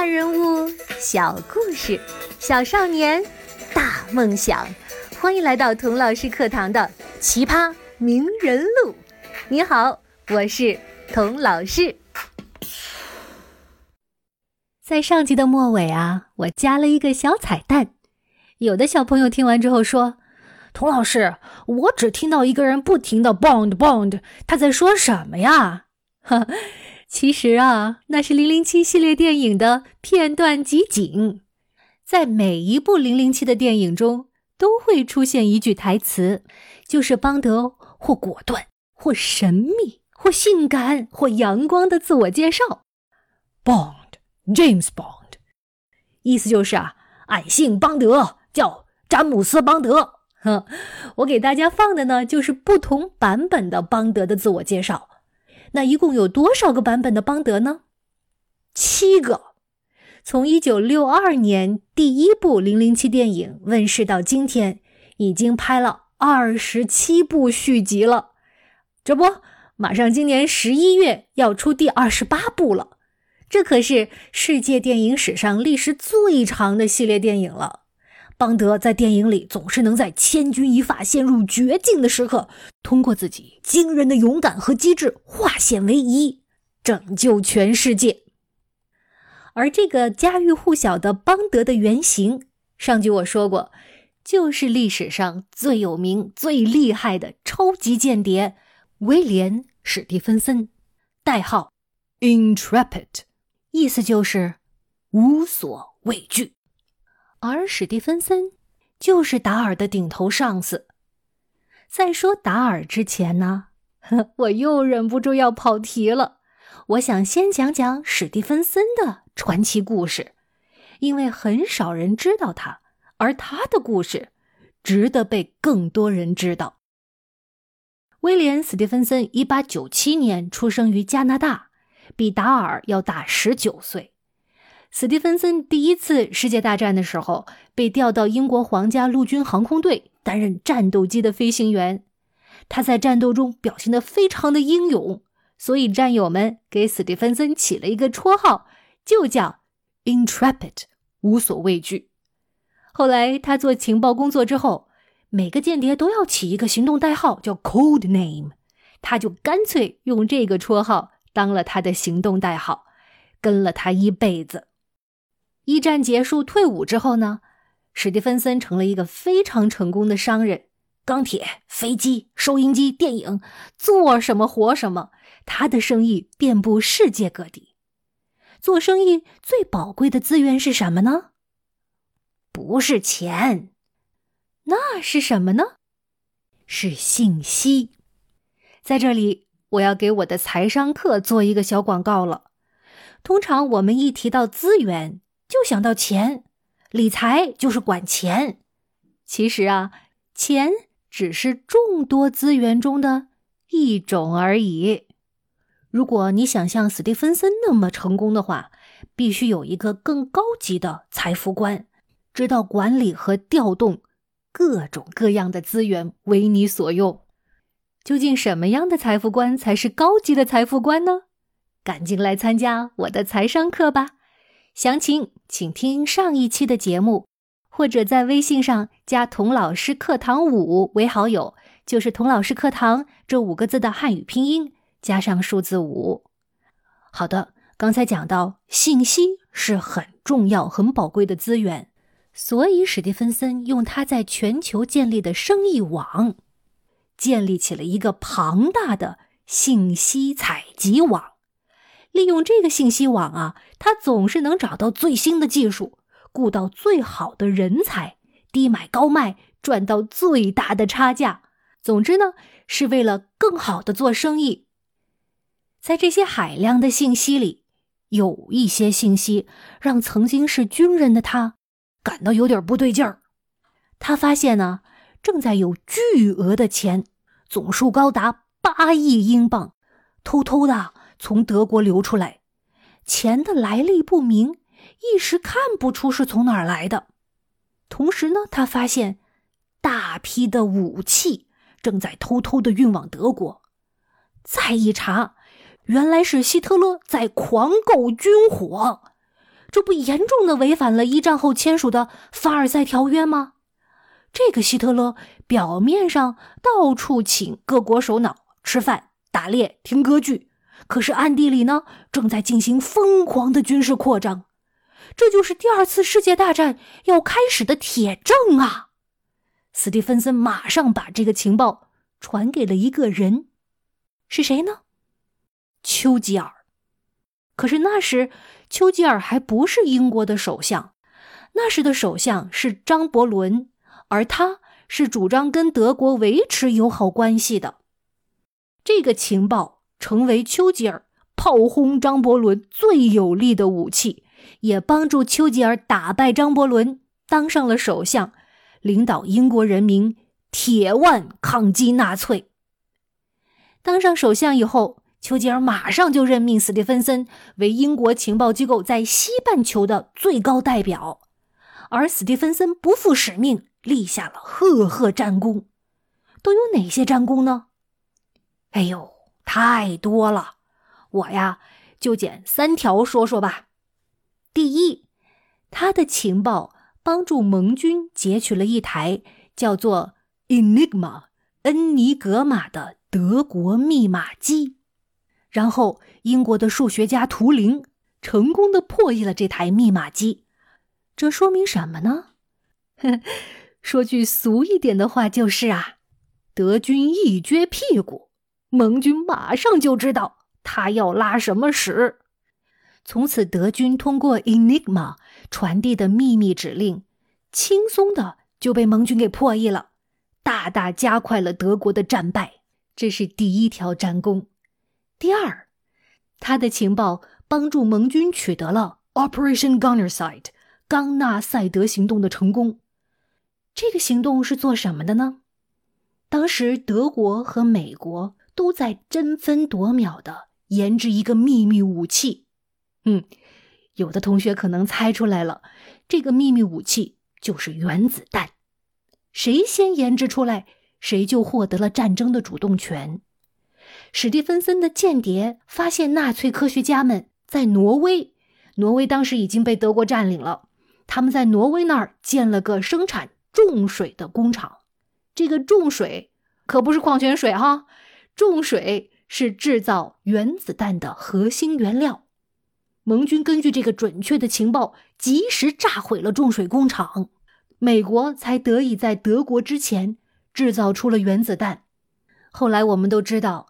大人物，小故事，小少年，大梦想。欢迎来到童老师课堂的奇葩名人录。你好，我是童老师。在上集的末尾啊，我加了一个小彩蛋。有的小朋友听完之后说：“童老师，我只听到一个人不停的 bond bond，他在说什么呀？” 其实啊，那是《零零七》系列电影的片段集锦。在每一部《零零七》的电影中，都会出现一句台词，就是邦德或果断、或神秘、或性感、或阳光的自我介绍。Bond，James Bond，意思就是啊，俺姓邦德，叫詹姆斯·邦德。哼，我给大家放的呢，就是不同版本的邦德的自我介绍。那一共有多少个版本的邦德呢？七个。从一九六二年第一部《零零七》电影问世到今天，已经拍了二十七部续集了。这不，马上今年十一月要出第二十八部了。这可是世界电影史上历时最长的系列电影了。邦德在电影里总是能在千钧一发、陷入绝境的时刻，通过自己惊人的勇敢和机智化险为夷，拯救全世界。而这个家喻户晓的邦德的原型，上集我说过，就是历史上最有名、最厉害的超级间谍威廉·史蒂芬森，代号 Intrepid，意思就是无所畏惧。而史蒂芬森就是达尔的顶头上司。在说达尔之前呢，我又忍不住要跑题了。我想先讲讲史蒂芬森的传奇故事，因为很少人知道他，而他的故事值得被更多人知道。威廉·史蒂芬森一八九七年出生于加拿大，比达尔要大十九岁。史蒂芬森第一次世界大战的时候，被调到英国皇家陆军航空队担任战斗机的飞行员。他在战斗中表现得非常的英勇，所以战友们给史蒂芬森起了一个绰号，就叫 “Intrepid”，无所畏惧。后来他做情报工作之后，每个间谍都要起一个行动代号，叫 “Code Name”，他就干脆用这个绰号当了他的行动代号，跟了他一辈子。一战结束，退伍之后呢，史蒂芬森成了一个非常成功的商人。钢铁、飞机、收音机、电影，做什么活什么。他的生意遍布世界各地。做生意最宝贵的资源是什么呢？不是钱，那是什么呢？是信息。在这里，我要给我的财商课做一个小广告了。通常我们一提到资源，就想到钱，理财就是管钱。其实啊，钱只是众多资源中的一种而已。如果你想像史蒂芬森那么成功的话，必须有一个更高级的财富观，知道管理和调动各种各样的资源为你所用。究竟什么样的财富观才是高级的财富观呢？赶紧来参加我的财商课吧！详情请听上一期的节目，或者在微信上加“童老师课堂五”为好友，就是“童老师课堂”这五个字的汉语拼音加上数字五。好的，刚才讲到信息是很重要、很宝贵的资源，所以史蒂芬森用他在全球建立的生意网，建立起了一个庞大的信息采集网。利用这个信息网啊，他总是能找到最新的技术，雇到最好的人才，低买高卖，赚到最大的差价。总之呢，是为了更好的做生意。在这些海量的信息里，有一些信息让曾经是军人的他感到有点不对劲儿。他发现呢，正在有巨额的钱，总数高达八亿英镑，偷偷的。从德国流出来，钱的来历不明，一时看不出是从哪儿来的。同时呢，他发现大批的武器正在偷偷的运往德国。再一查，原来是希特勒在狂购军火。这不严重的违反了一战后签署的凡尔赛条约吗？这个希特勒表面上到处请各国首脑吃饭、打猎、听歌剧，可是暗地里呢，正在进行疯狂的军事扩张。这就是第二次世界大战要开始的铁证啊！斯蒂芬森马上把这个情报传给了一个人，是谁呢？丘吉尔。可是那时丘吉尔还不是英国的首相，那时的首相是张伯伦。而他是主张跟德国维持友好关系的。这个情报成为丘吉尔炮轰张伯伦最有力的武器，也帮助丘吉尔打败张伯伦，当上了首相，领导英国人民铁腕抗击纳粹。当上首相以后，丘吉尔马上就任命斯蒂芬森为英国情报机构在西半球的最高代表，而斯蒂芬森不负使命。立下了赫赫战功，都有哪些战功呢？哎呦，太多了，我呀就捡三条说说吧。第一，他的情报帮助盟军截取了一台叫做 Enigma 恩尼格玛的德国密码机，然后英国的数学家图灵成功的破译了这台密码机。这说明什么呢？说句俗一点的话，就是啊，德军一撅屁股，盟军马上就知道他要拉什么屎。从此，德军通过 Enigma 传递的秘密指令，轻松的就被盟军给破译了，大大加快了德国的战败。这是第一条战功。第二，他的情报帮助盟军取得了 Operation Gunnerside 冈纳赛德行动的成功。这个行动是做什么的呢？当时德国和美国都在争分夺秒的研制一个秘密武器。嗯，有的同学可能猜出来了，这个秘密武器就是原子弹。谁先研制出来，谁就获得了战争的主动权。史蒂芬森的间谍发现纳粹科学家们在挪威，挪威当时已经被德国占领了，他们在挪威那儿建了个生产。重水的工厂，这个重水可不是矿泉水哈，重水是制造原子弹的核心原料。盟军根据这个准确的情报，及时炸毁了重水工厂，美国才得以在德国之前制造出了原子弹。后来我们都知道，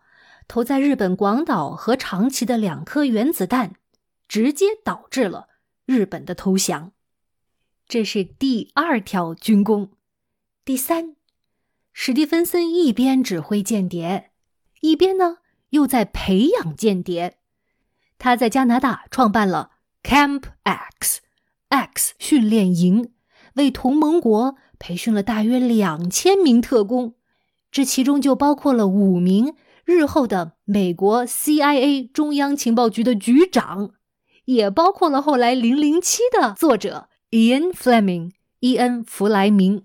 投在日本广岛和长崎的两颗原子弹，直接导致了日本的投降。这是第二条军功。第三，史蒂芬森一边指挥间谍，一边呢又在培养间谍。他在加拿大创办了 Camp X X 训练营，为同盟国培训了大约两千名特工，这其中就包括了五名日后的美国 CIA 中央情报局的局长，也包括了后来《零零七》的作者。Ian Fleming，伊恩·弗莱明。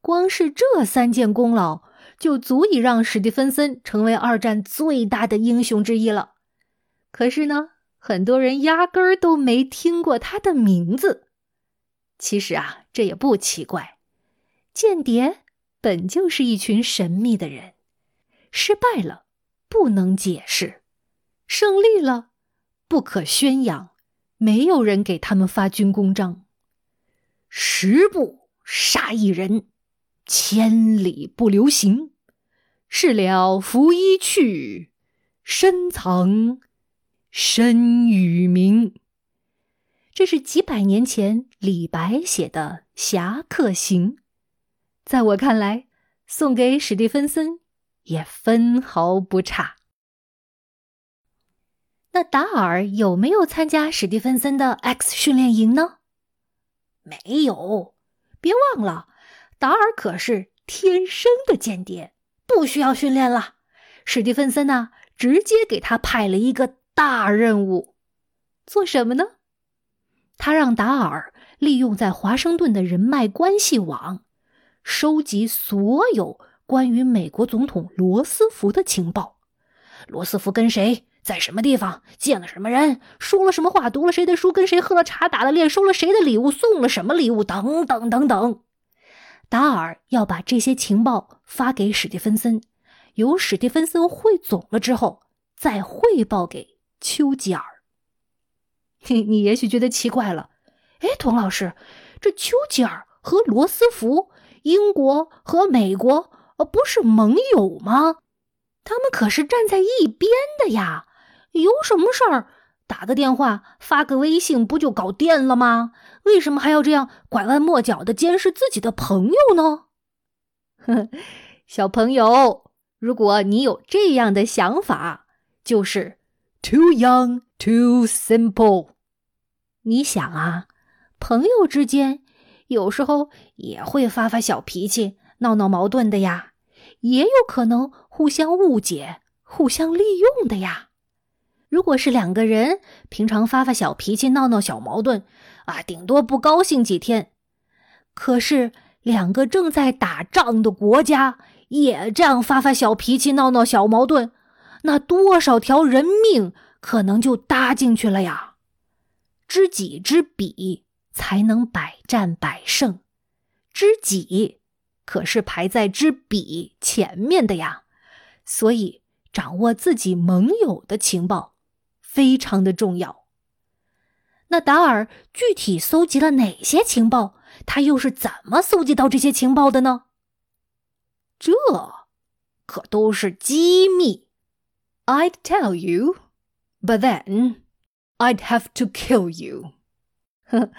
光是这三件功劳，就足以让史蒂芬森成为二战最大的英雄之一了。可是呢，很多人压根儿都没听过他的名字。其实啊，这也不奇怪。间谍本就是一群神秘的人，失败了不能解释，胜利了不可宣扬。没有人给他们发军功章。十步杀一人，千里不留行。事了拂衣去，深藏身与名。这是几百年前李白写的《侠客行》，在我看来，送给史蒂芬森也分毫不差。那达尔有没有参加史蒂芬森的 X 训练营呢？没有，别忘了，达尔可是天生的间谍，不需要训练了。史蒂芬森呢，直接给他派了一个大任务，做什么呢？他让达尔利用在华盛顿的人脉关系网，收集所有关于美国总统罗斯福的情报。罗斯福跟谁？在什么地方见了什么人，说了什么话，读了谁的书，跟谁喝了茶，打了猎，收了谁的礼物，送了什么礼物，等等等等。达尔要把这些情报发给史蒂芬森，由史蒂芬森汇总了之后，再汇报给丘吉尔。你你也许觉得奇怪了，哎，童老师，这丘吉尔和罗斯福，英国和美国，呃，不是盟友吗？他们可是站在一边的呀，有什么事儿打个电话、发个微信不就搞定了吗？为什么还要这样拐弯抹角的监视自己的朋友呢？呵，小朋友，如果你有这样的想法，就是 too young, too simple。你想啊，朋友之间有时候也会发发小脾气、闹闹矛盾的呀。也有可能互相误解、互相利用的呀。如果是两个人平常发发小脾气、闹闹小矛盾，啊，顶多不高兴几天。可是两个正在打仗的国家也这样发发小脾气、闹闹小矛盾，那多少条人命可能就搭进去了呀。知己知彼，才能百战百胜。知己。可是排在知彼前面的呀，所以掌握自己盟友的情报非常的重要。那达尔具体搜集了哪些情报？他又是怎么搜集到这些情报的呢？这可都是机密。I'd tell you, but then I'd have to kill you。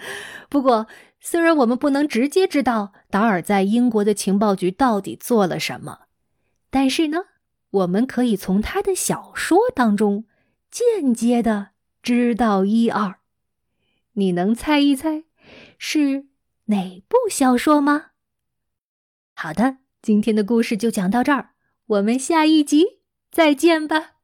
不过。虽然我们不能直接知道达尔在英国的情报局到底做了什么，但是呢，我们可以从他的小说当中间接的知道一二。你能猜一猜是哪部小说吗？好的，今天的故事就讲到这儿，我们下一集再见吧。